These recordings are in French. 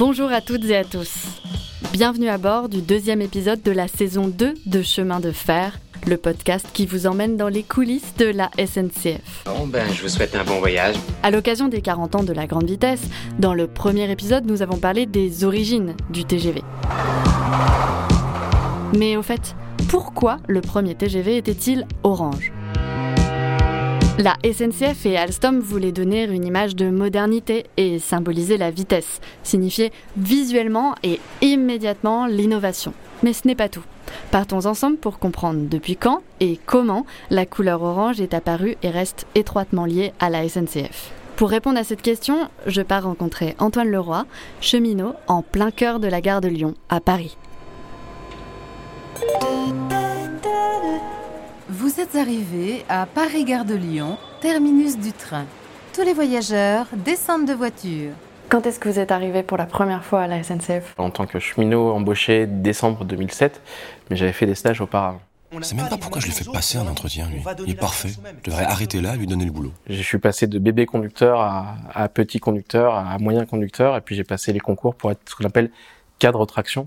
Bonjour à toutes et à tous. Bienvenue à bord du deuxième épisode de la saison 2 de Chemin de fer, le podcast qui vous emmène dans les coulisses de la SNCF. Bon ben, je vous souhaite un bon voyage. À l'occasion des 40 ans de la grande vitesse, dans le premier épisode, nous avons parlé des origines du TGV. Mais au fait, pourquoi le premier TGV était-il orange? La SNCF et Alstom voulaient donner une image de modernité et symboliser la vitesse, signifier visuellement et immédiatement l'innovation. Mais ce n'est pas tout. Partons ensemble pour comprendre depuis quand et comment la couleur orange est apparue et reste étroitement liée à la SNCF. Pour répondre à cette question, je pars rencontrer Antoine Leroy, cheminot en plein cœur de la gare de Lyon, à Paris. Vous êtes arrivé à Paris-Gare de Lyon, terminus du train. Tous les voyageurs descendent de voiture. Quand est-ce que vous êtes arrivé pour la premire fois à la SNCF En tant que cheminot embauché décembre 2007, mais j'avais fait des stages auparavant. Je sais même pas pourquoi je lui fais passer un entretien, lui. Il est parfait. Je devrais arrêter là et lui donner le boulot. Je suis passé de bébé conducteur à, à petit conducteur à moyen conducteur, et puis j'ai passé les concours pour être ce qu'on appelle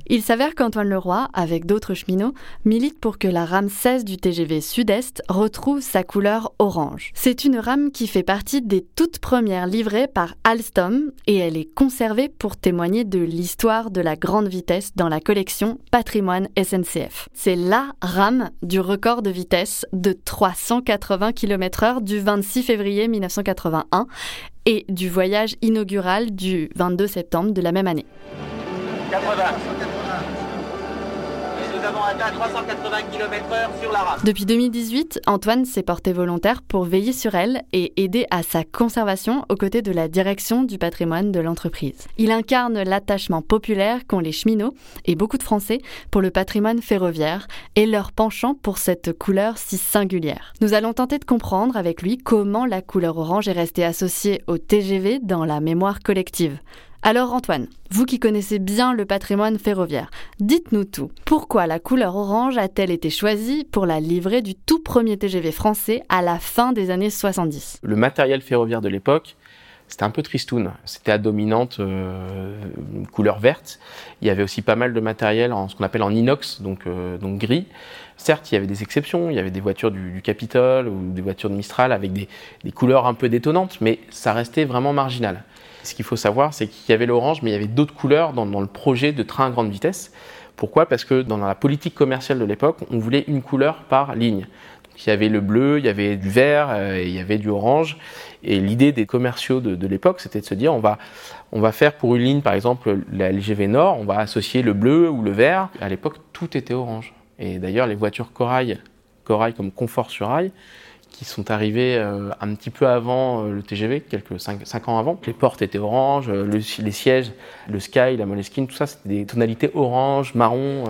Il s'avère qu'Antoine Leroy, avec d'autres cheminots, milite pour que la rame 16 du TGV Sud-Est retrouve sa couleur orange. C'est une rame qui fait partie des toutes premières livrées par Alstom et elle est conservée pour témoigner de l'histoire de la grande vitesse dans la collection Patrimoine SNCF. C'est la rame du record de vitesse de 380 km/h du 26 février 1981 et du voyage inaugural du 22 septembre de la même année. 80. Et nous avons atteint 380 km/h sur la rame. Depuis 2018, Antoine s'est porté volontaire pour veiller sur elle et aider à sa conservation aux côtés de la direction du patrimoine de l'entreprise. Il incarne l'attachement populaire qu'ont les cheminots et beaucoup de Français pour le patrimoine ferroviaire et leur penchant pour cette couleur si singulière. Nous allons tenter de comprendre avec lui comment la couleur orange est restée associée au TGV dans la mémoire collective. Alors Antoine, vous qui connaissez bien le patrimoine ferroviaire, dites-nous tout. Pourquoi la couleur orange a-t-elle été choisie pour la livrée du tout premier TGV français à la fin des années 70 Le matériel ferroviaire de l'époque, c'était un peu tristoun. C'était à dominante euh, couleur verte. Il y avait aussi pas mal de matériel en ce qu'on appelle en inox, donc, euh, donc gris. Certes, il y avait des exceptions. Il y avait des voitures du, Capitole ou des voitures de Mistral avec des, des couleurs un peu détonnantes, mais ça restait vraiment marginal. Ce qu'il faut savoir, c'est qu'il y avait l'orange, mais il y avait d'autres couleurs dans, le projet de train à grande vitesse. Pourquoi? Parce que dans la politique commerciale de l'époque, on voulait une couleur par ligne. Il y avait le bleu, il y avait du vert, euh, il y avait du orange. Et l'idée des commerciaux de, de l'époque, c'était de se dire, on va, on va faire pour une ligne, par exemple, la LGV Nord, on va associer le bleu ou le vert. À l'époque, tout était orange. Et d'ailleurs, les voitures Corail, Corail comme confort sur rail, sont arrivés euh, un petit peu avant euh, le TGV, quelques 5, ans avant. Les portes étaient oranges, le, les sièges, le Sky, la Moleskine, tout ça, c'était des tonalités orange, marron. Euh.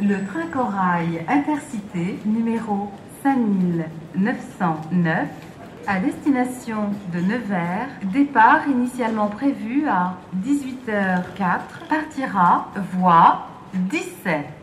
Le train Corail Intercité numéro 5909 à destination de Nevers, départ initialement prévu à 18h04, partira voie 17.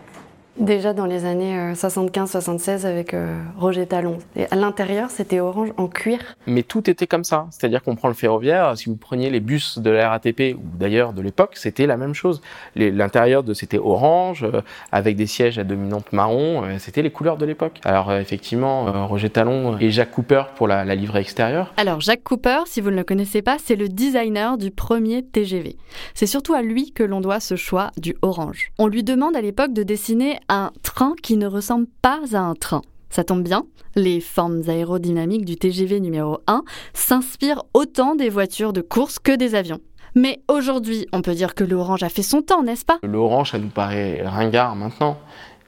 Déjà dans les années 75-76 avec euh, Roger Talon. Et à l'intérieur, c'était orange en cuir. Mais tout était comme ça. C'est-à-dire qu'on prend le ferroviaire, si vous preniez les bus de la RATP ou d'ailleurs de l'époque, c'était la même chose. L'intérieur de c'était orange euh, avec des sièges à dominante marron. Euh, c'était les couleurs de l'époque. Alors euh, effectivement, euh, Roger Talon et Jacques Cooper pour la, la livrée extérieure. Alors Jacques Cooper, si vous ne le connaissez pas, c'est le designer du premier TGV. C'est surtout à lui que l'on doit ce choix du orange. On lui demande à l'époque de dessiner un train qui ne ressemble pas à un train. Ça tombe bien, les formes aérodynamiques du TGV numéro 1 s'inspirent autant des voitures de course que des avions. Mais aujourd'hui, on peut dire que l'orange a fait son temps, n'est-ce pas? L'orange, ça nous paraît ringard maintenant.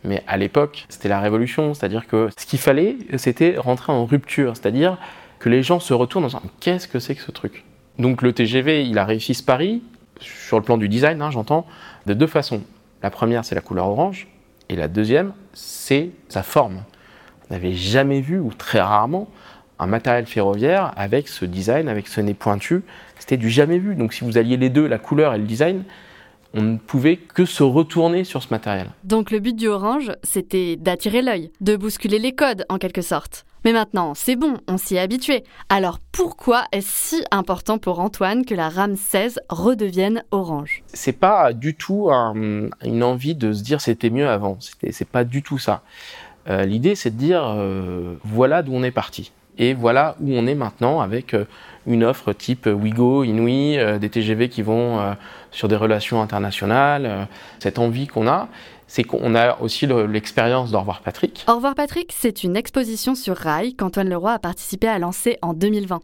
Mais à l'époque, c'était la révolution. C'est-à-dire que ce qu'il fallait, c'était rentrer en rupture. C'est-à-dire que les gens se retournent en disant Qu'est-ce que c'est que ce truc? Donc le TGV, il a réussi ce pari, sur le plan du design, hein, j'entends, de deux façons. La première, c'est la couleur orange. Et la deuxième, c'est sa forme. On n'avait jamais vu, ou très rarement, un matériel ferroviaire avec ce design, avec ce nez pointu. C'était du jamais vu. Donc si vous alliez les deux, la couleur et le design, on ne pouvait que se retourner sur ce matériel. Donc le but du orange, c'était d'attirer l'œil, de bousculer les codes en quelque sorte. Mais maintenant, c'est bon, on s'y est habitué. Alors pourquoi est-ce si important pour Antoine que la RAM 16 redevienne orange? C'est pas du tout une envie de se dire c'était mieux avant. C'est pas du tout ça. Euh, l'idée, c'est de dire euh, voilà d'où on est parti. Et voilà où on est maintenant avec euh, une offre type Wigo, Inouï, des TGV qui vont sur des relations internationales, cette envie qu'on a c'est qu'on a aussi l'expérience d'Au revoir Patrick. Au revoir Patrick, c'est une exposition sur rail qu'Antoine Leroy a participé à lancer en 2020.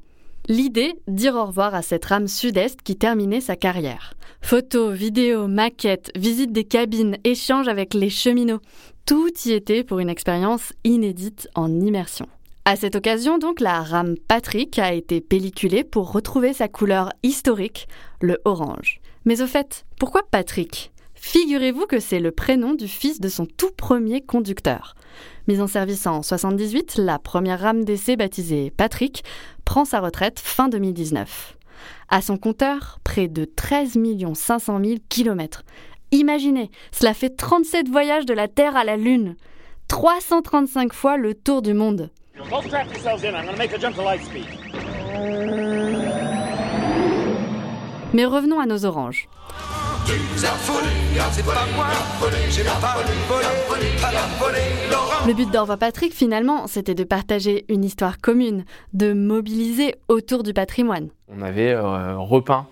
L'idée, dire au revoir à cette rame sud-est qui terminait sa carrière. Photos, vidéos, maquettes, visites des cabines, échanges avec les cheminots, tout y était pour une expérience inédite en immersion. À cette occasion, donc, la rame Patrick a été pelliculée pour retrouver sa couleur historique, le orange. Mais au fait, pourquoi Patrick? Figurez-vous que c'est le prénom du fils de son tout premier conducteur. Mise en service en 78, la première rame d'essai baptisée Patrick prend sa retraite fin 2019. À son compteur, près de 13 500 000 kilomètres. Imaginez, cela fait 37 voyages de la Terre à la Lune. 335 fois le tour du monde. Mais revenons à nos oranges. Le but d'Orva Patrick, finalement, c'était de partager une histoire commune, de mobiliser autour du patrimoine. On avait euh, repeint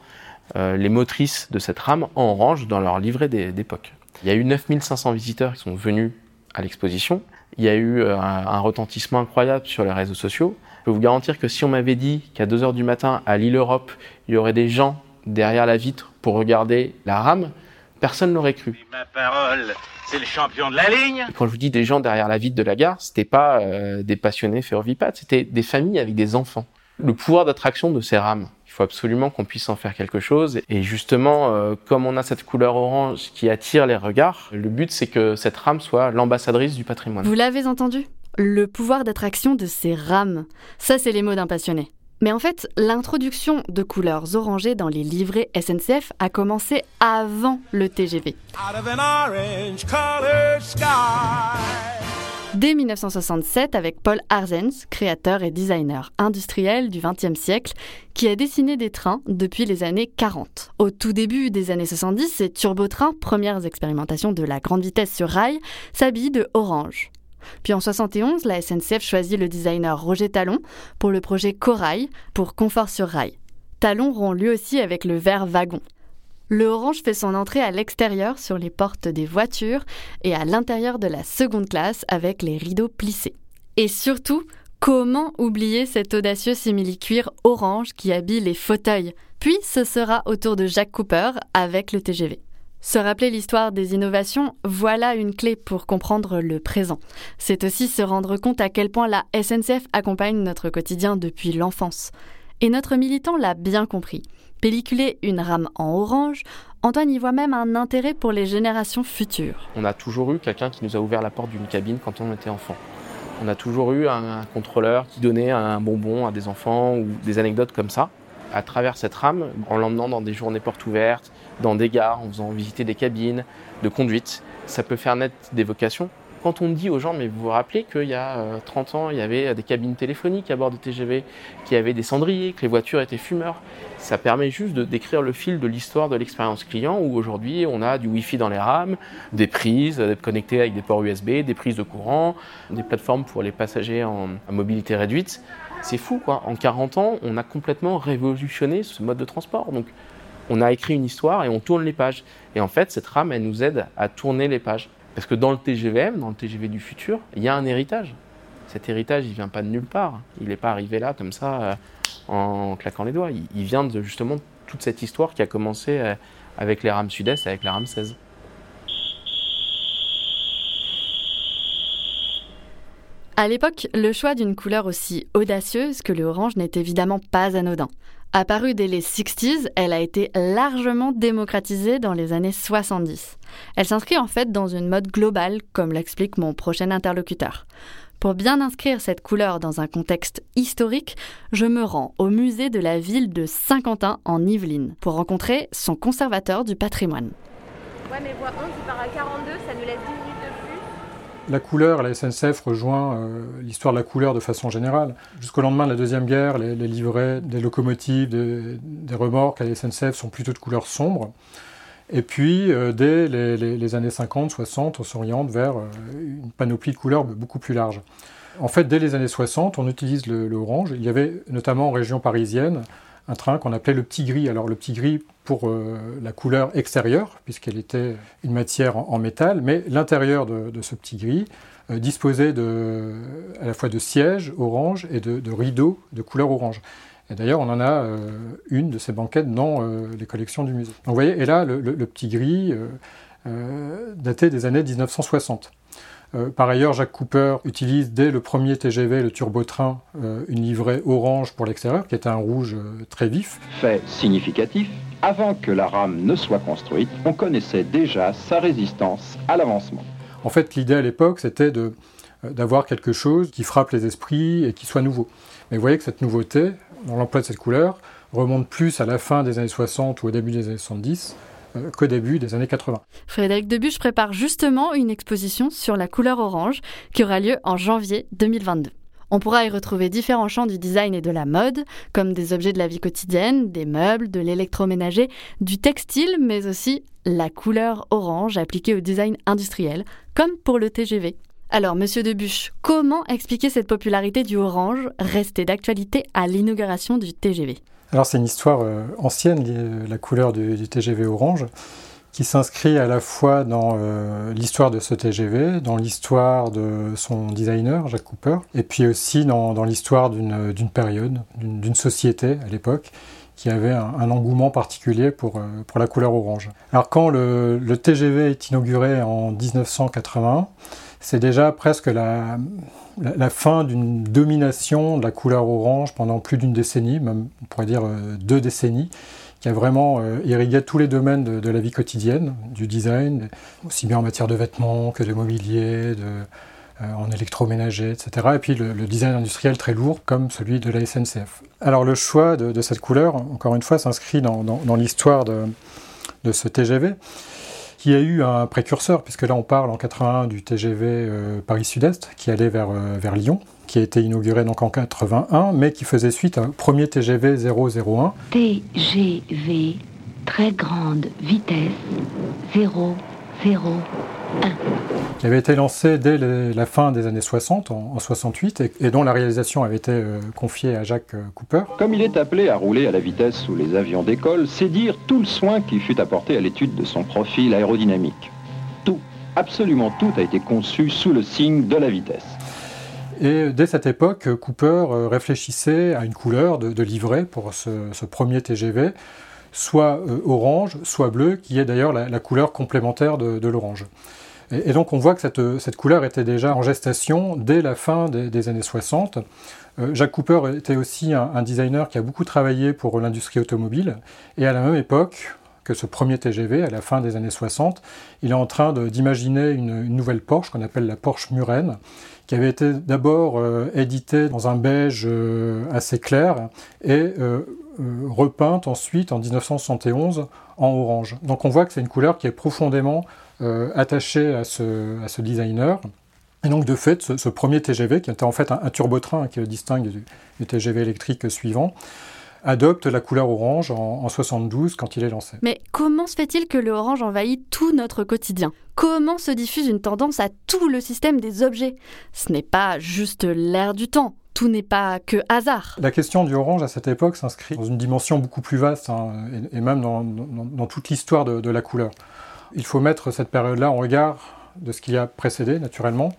euh, les motrices de cette rame en orange dans leur livret d'époque. Il y a eu 9500 visiteurs qui sont venus à l'exposition. Il y a eu euh, un, retentissement incroyable sur les réseaux sociaux. Je peux vous garantir que si on m'avait dit qu'à 2h du matin, à l'île Europe, il y aurait des gens derrière la vitre pour regarder la rame, personne n'aurait cru. Ma parole, c'est le champion de la ligne. quand je vous dis des gens derrière la vitre de la gare, c'était pas euh, des passionnés ferrovipates, c'était des familles avec des enfants. Le pouvoir d'attraction de ces rames, il faut absolument qu'on puisse en faire quelque chose. Et justement, euh, comme on a cette couleur orange qui attire les regards, le but c'est que cette rame soit l'ambassadrice du patrimoine. Vous l'avez entendu? Le pouvoir d'attraction de ces rames. Ça, c'est les mots d'un passionné. Mais en fait, l'introduction de couleurs orangées dans les livrets SNCF a commencé avant le TGV. Dès 1967 avec Paul Arzens, créateur et designer industriel du XXe siècle, qui a dessiné des trains depuis les années 40. Au tout début des années 70, ces turbotrains, premières expérimentations de la grande vitesse sur rail, s'habillent de orange. Puis en 71, la SNCF choisit le designer Roger Talon pour le projet Corail pour confort sur rail. Talon rompt lui aussi avec le vert wagon. Le orange fait son entrée à l'extérieur sur les portes des voitures et à l'intérieur de la seconde classe avec les rideaux plissés. Et surtout, comment oublier cet audacieux simili-cuir orange qui habille les fauteuils? Puis ce sera au tour de Jacques Cooper avec le TGV. Se rappeler l'histoire des innovations, voilà une clé pour comprendre le présent. C'est aussi se rendre compte à quel point la SNCF accompagne notre quotidien depuis l'enfance. Et notre militant l'a bien compris. Pelliculer une rame en orange, Antoine y voit même un intérêt pour les générations futures. On a toujours eu quelqu'un qui nous a ouvert la porte d'une cabine quand on était enfant. On a toujours eu un contrôleur qui donnait un bonbon à des enfants ou des anecdotes comme ça à travers cette rame, en l'emmenant dans des journées portes ouvertes, dans des gares, en faisant visiter des cabines de conduite. Ça peut faire naître des vocations. Quand on dit aux gens, mais vous vous rappelez qu'il y a 30 euh, ans, il y avait des cabines téléphoniques à bord de TGV, qu'il y avait des cendriers, que les voitures étaient fumeurs, ça permet juste de décrire le fil de l'histoire de l'expérience client où aujourd'hui on a du Wi-Fi dans les rames, des prises, d'être connecté avec des ports USB, des prises de courant, des plateformes pour les passagers en mobilité réduite. C'est fou, quoi. En 40 ans, on a complètement révolutionné ce mode de transport. Donc, on a écrit une histoire et on tourne les pages. Et en fait, cette rame, elle nous aide à tourner les pages. Parce que dans le TGVM, dans le TGV du futur, il y a un héritage. Cet héritage, il vient pas de nulle part. Il n'est pas arrivé là comme ça euh, en claquant les doigts. Il, vient de justement toute cette histoire qui a commencé euh, avec les rames sud-est, avec la rame 16. À l'époque, le choix d'une couleur aussi audacieuse que le orange n'est évidemment pas anodin. Apparue dès les 60s, elle a été largement démocratisée dans les années 70. Elle s'inscrit en fait dans une mode globale, comme l'explique mon prochain interlocuteur. Pour bien inscrire cette couleur dans un contexte historique, je me rends au musée de la ville de Saint-Quentin en Yvelines pour rencontrer son conservateur du patrimoine. Ouais, mais voie 11, il part à 42, ça nous laisse 10 minutes de plus. La couleur, la SNCF rejoint euh, l'histoire de la couleur de façon générale. Jusqu'au lendemain de la Deuxième Guerre, les, livrets des locomotives, des, remorques à la SNCF sont plutôt de couleur sombre. Et puis, euh, dès les, années 50, 60, on s'oriente vers euh, une panoplie de couleurs beaucoup plus large. En fait, dès les années 60, on utilise l'orange. Il y avait notamment en région parisienne un train qu'on appelait le petit gris. Alors le petit gris pour euh, la couleur extérieure, puisqu'elle était une matière en, métal, mais l'intérieur de, ce petit gris euh, disposait à la fois de sièges orange et de, rideaux de couleur orange. Et d'ailleurs, on en a euh, une de ces banquettes dans les collections du musée. Donc vous voyez, et là, le, le petit gris datait des années 1960. Euh, par ailleurs, Jacques Cooper utilise dès le premier TGV, le turbotrain, euh, une livrée orange pour l'extérieur, qui est un rouge euh, très vif. Fait significatif, avant que la rame ne soit construite, on connaissait déjà sa résistance à l'avancement. En fait, l'idée à l'époque, c'était d'avoir quelque chose qui frappe les esprits et qui soit nouveau. Mais vous voyez que cette nouveauté, dans l'emploi de cette couleur, remonte plus à la fin des années 60 ou au début des années 70 euh, qu'au début des années 80. Frédéric Debuche prépare justement une exposition sur la couleur orange qui aura lieu en janvier 2022. On pourra y retrouver différents champs du design et de la mode, comme des objets de la vie quotidienne, des meubles, de l'électroménager, du textile, mais aussi la couleur orange appliquée au design industriel, comme pour le TGV. Alors, monsieur Debuche, comment expliquer cette popularité du orange restée d'actualité à l'inauguration du TGV alors c'est une histoire euh, ancienne, la couleur du, TGV orange, qui s'inscrit à la fois dans euh, l'histoire de ce TGV, dans l'histoire de son designer, Jacques Cooper, et puis aussi dans, l'histoire d'une période, d'une société à l'époque, qui avait un, engouement particulier pour, euh, pour la couleur orange. Alors quand le, le TGV est inauguré en 1981, c'est déjà presque la, fin d'une domination de la couleur orange pendant plus d'une décennie, même on pourrait dire euh, deux décennies, qui a vraiment euh, irrigué tous les domaines de, la vie quotidienne, du design, aussi bien en matière de vêtements que de mobilier, euh, en électroménager, etc. Et puis le, design industriel très lourd comme celui de la SNCF. Alors le choix de, cette couleur, encore une fois, s'inscrit dans, l'histoire de ce TGV qui a eu un précurseur, puisque là on parle en 81 du TGV euh, Paris-Sud-Est, qui allait vers, euh, vers Lyon, qui a été inauguré donc en 81, mais qui faisait suite un premier TGV 001. TGV, très grande vitesse, 001 qui avait été lancé dès la fin des années 60, en, 68, et, dont la réalisation avait été euh, confiée à Jacques euh, Cooper. Comme il est appelé à rouler à la vitesse sous les avions d'école, c'est dire tout le soin qui fut apporté à l'étude de son profil aérodynamique. Tout, absolument tout a été conçu sous le signe de la vitesse. Et dès cette époque, Cooper euh, réfléchissait à une couleur de, livret pour ce, premier TGV, soit orange, soit bleu, qui est d'ailleurs la, couleur complémentaire de l'orange. Et, donc on voit que cette, couleur était déjà en gestation dès la fin des, années 60. Euh, Jacques Cooper était aussi un, designer qui a beaucoup travaillé pour l'industrie automobile. Et à la même époque ce premier TGV, à la fin des années 60, il est en train d'imaginer une, nouvelle Porsche qu'on appelle la Porsche Murène, qui avait été d'abord euh, éditée dans un beige euh, assez clair et repeinte ensuite en 1971 en orange. Donc on voit que c'est une couleur qui est profondément euh, attaché à ce, à ce, designer. Et donc de fait, ce, premier TGV, qui était en fait un, turbotrain qui le distingue du, TGV électrique suivant, adopte la couleur orange en, 72 quand il est lancé. Mais comment se fait-il que le orange envahit tout notre quotidien? Comment se diffuse une tendance à tout le système des objets? Ce n'est pas juste l'air du temps. Tout n'est pas que hasard. La question du orange à cette époque s'inscrit dans une dimension beaucoup plus vaste, hein, et, même dans, dans, toute l'histoire de, de, la couleur. Il faut mettre cette période-là en regard de ce qui a précédé, naturellement.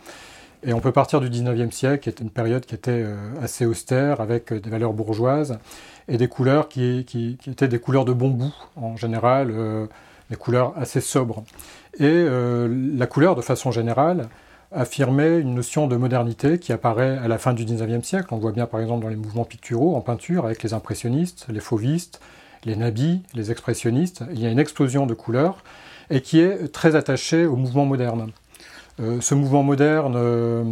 Et on peut partir du 19e siècle, qui est une période qui était euh, assez austère, avec euh, des valeurs bourgeoises, et des couleurs qui, étaient des couleurs de bon goût, en général, euh, des couleurs assez sobres. Et la couleur, de façon générale, affirmait une notion de modernité qui apparaît à la fin du 19e siècle. On voit bien par exemple dans les mouvements picturaux, en peinture, avec les impressionnistes, les fauvistes, les nabis, les expressionnistes. Il y a une explosion de couleurs et qui est très attaché au mouvement moderne. Euh, ce mouvement moderne euh,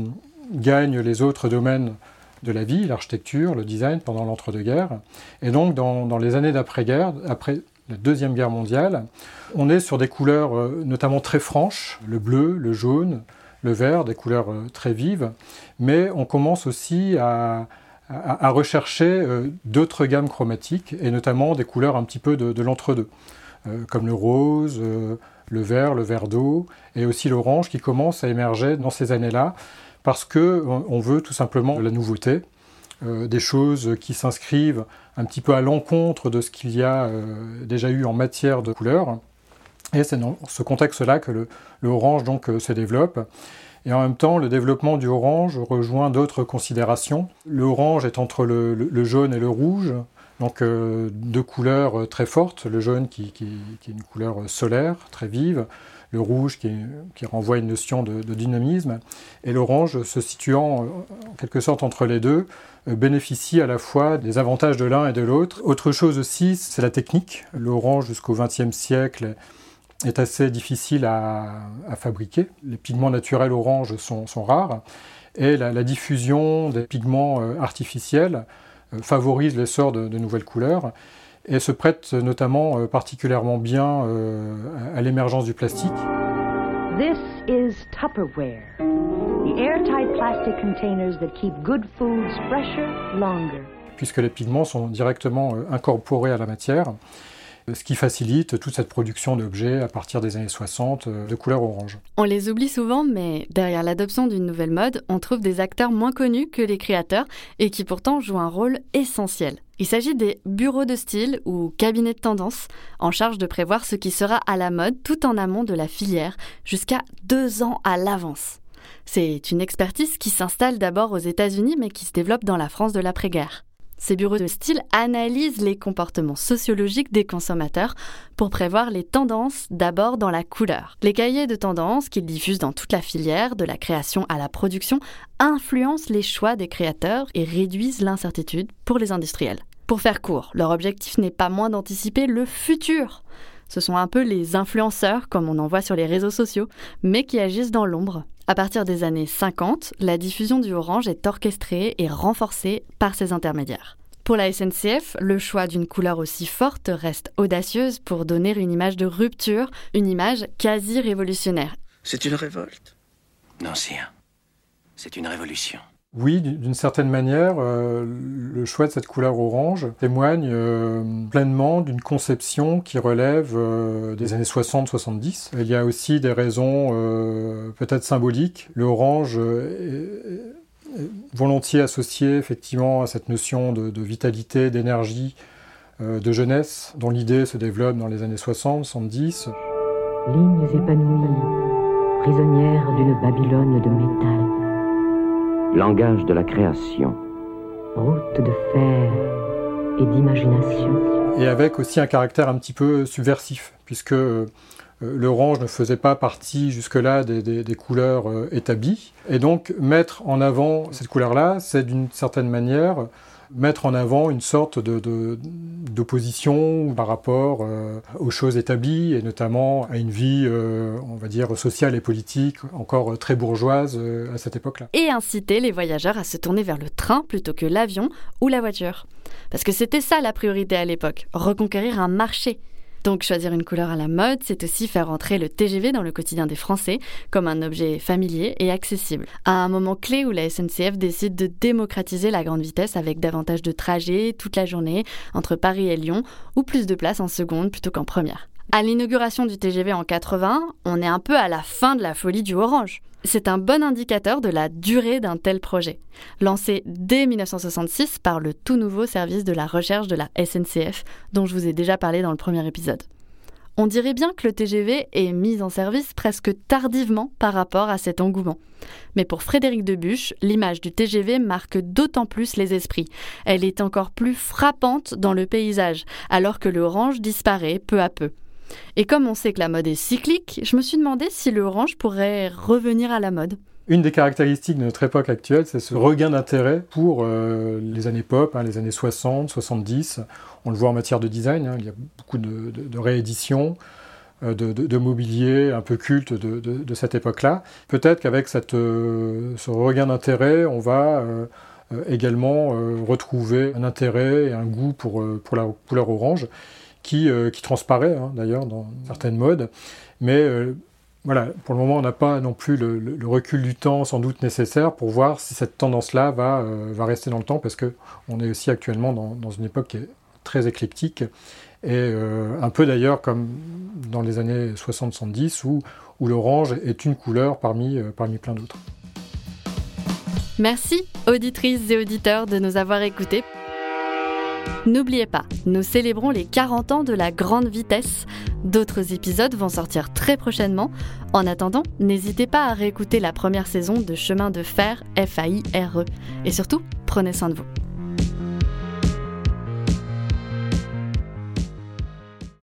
gagne les autres domaines de la vie, l'architecture, le design pendant l'entre-deux-guerres. Et donc dans, les années d'après-guerre, après la Deuxième Guerre mondiale, on est sur des couleurs euh, notamment très franches, le bleu, le jaune, le vert, des couleurs très vives, mais on commence aussi à, rechercher d'autres gammes chromatiques, et notamment des couleurs un petit peu de, l'entre-deux, comme le rose, le vert, le vert d'eau, et aussi l'orange qui commence à émerger dans ces années-là, parce qu'on veut tout simplement la nouveauté, des choses qui s'inscrivent un petit peu à l'encontre de ce qu'il y a déjà eu en matière de couleurs. Et c'est dans ce contexte-là que le, euh, se développe. Et en même temps, le développement du orange rejoint d'autres considérations. Le orange est entre le, jaune et le rouge, donc euh, deux couleurs euh, très fortes. Le jaune qui, est une couleur solaire, très vive, le rouge qui, renvoie une notion de, dynamisme, et l'orange se situant en quelque sorte entre les deux, bénéficie à la fois des avantages de l'un et de l'autre. Autre chose aussi, c'est la technique. L'orange jusqu'au XXe siècle est assez difficile à, fabriquer. Les pigments naturels orange sont, rares et la, diffusion des pigments euh, artificiels euh, favorise l'essor de, nouvelles couleurs et se prête notamment euh, particulièrement bien à l'émergence du plastique. This is Tupperware, the airtight plastic containers that keep good foods fresher longer. Puisque les pigments sont directement incorporés à la matière ce qui facilite toute cette production d'objets à partir des années 60 euh, de couleur orange. On les oublie souvent, mais derrière l'adoption d'une nouvelle mode, on trouve des acteurs moins connus que les créateurs et qui pourtant jouent un rôle essentiel. Il s'agit des bureaux de style ou cabinets de tendance en charge de prévoir ce qui sera à la mode tout en amont de la filière, jusqu'à deux ans à l'avance. C'est une expertise qui s'installe d'abord aux États-Unis mais qui se développe dans la France de l'après-guerre. Ces bureaux de style analysent les comportements sociologiques des consommateurs pour prévoir les tendances d'abord dans la couleur. Les cahiers de tendances qu'ils diffusent dans toute la filière, de la création à la production, influencent les choix des créateurs et réduisent l'incertitude pour les industriels. Pour faire court, leur objectif n'est pas moins d'anticiper le futur. Ce sont un peu les influenceurs, comme on en voit sur les réseaux sociaux, mais qui agissent dans l'ombre. À partir des années 50, la diffusion du orange est orchestrée et renforcée par ces intermédiaires. Pour la SNCF, le choix d'une couleur aussi forte reste audacieuse pour donner une image de rupture, une image quasi révolutionnaire. C'est une révolte? Non, c'est un. C'est une révolution. Oui, d'une certaine manière, euh, le choix de cette couleur orange témoigne euh, pleinement d'une conception qui relève euh, des années 60-70. Il y a aussi des raisons peut-être symboliques. L'orange est, volontiers associé effectivement à cette notion de, vitalité, d'énergie, de jeunesse, dont l'idée se développe dans les années 60-70. Lignes épanouies, prisonnières d'une Babylone de métal langage de la création. Route de fer et d'imagination. Et avec aussi un caractère un petit peu subversif, puisque euh, l'orange ne faisait pas partie jusque-là des, couleurs euh, établies. Et donc mettre en avant cette couleur-là, c'est d'une certaine manière mettre en avant une sorte d'opposition par rapport euh, aux choses établies et notamment à une vie, euh, on va dire, sociale et politique encore très bourgeoise euh, à cette époque-là. Et inciter les voyageurs à se tourner vers le train plutôt que l'avion ou la voiture. Parce que c'était ça la priorité à l'époque, reconquérir un marché. Donc choisir une couleur à la mode, c'est aussi faire entrer le TGV dans le quotidien des Français comme un objet familier et accessible. À un moment clé où la SNCF décide de démocratiser la grande vitesse avec davantage de trajets toute la journée entre Paris et Lyon ou plus de place en seconde plutôt qu'en première. À l'inauguration du TGV en 80, on est un peu à la fin de la folie du orange. C'est un bon indicateur de la durée d'un tel projet. Lancé dès 1966 par le tout nouveau service de la recherche de la SNCF, dont je vous ai déjà parlé dans le premier épisode. On dirait bien que le TGV est mis en service presque tardivement par rapport à cet engouement. Mais pour Frédéric Debuche, l'image du TGV marque d'autant plus les esprits. Elle est encore plus frappante dans le paysage, alors que l'orange disparaît peu à peu. Et comme on sait que la mode est cyclique, je me suis demandé si l'orange pourrait revenir à la mode. Une des caractéristiques de notre époque actuelle, c'est ce regain d'intérêt pour euh, les années pop, hein, les années 60, 70. On le voit en matière de design, hein. il y a beaucoup de, rééditions, euh, de, mobilier un peu culte de, cette époque-là. Peut-être qu'avec euh, ce regain d'intérêt, on va également retrouver un intérêt et un goût pour la couleur orange qui, euh, qui transparaît hein, d'ailleurs dans certaines modes. Mais euh, voilà, pour le moment, on n'a pas non plus le, recul du temps sans doute nécessaire pour voir si cette tendance-là va, euh, rester dans le temps, parce qu'on est aussi actuellement dans, une époque qui est très éclectique, et un peu d'ailleurs comme dans les années 60-70, où, où l'orange est une couleur parmi plein d'autres. Merci, auditrices et auditeurs, de nous avoir écoutés. N'oubliez pas, nous célébrons les 40 ans de la grande vitesse. D'autres épisodes vont sortir très prochainement. En attendant, n'hésitez pas à réécouter la première saison de Chemin de fer FAIRE. Et surtout, prenez soin de vous.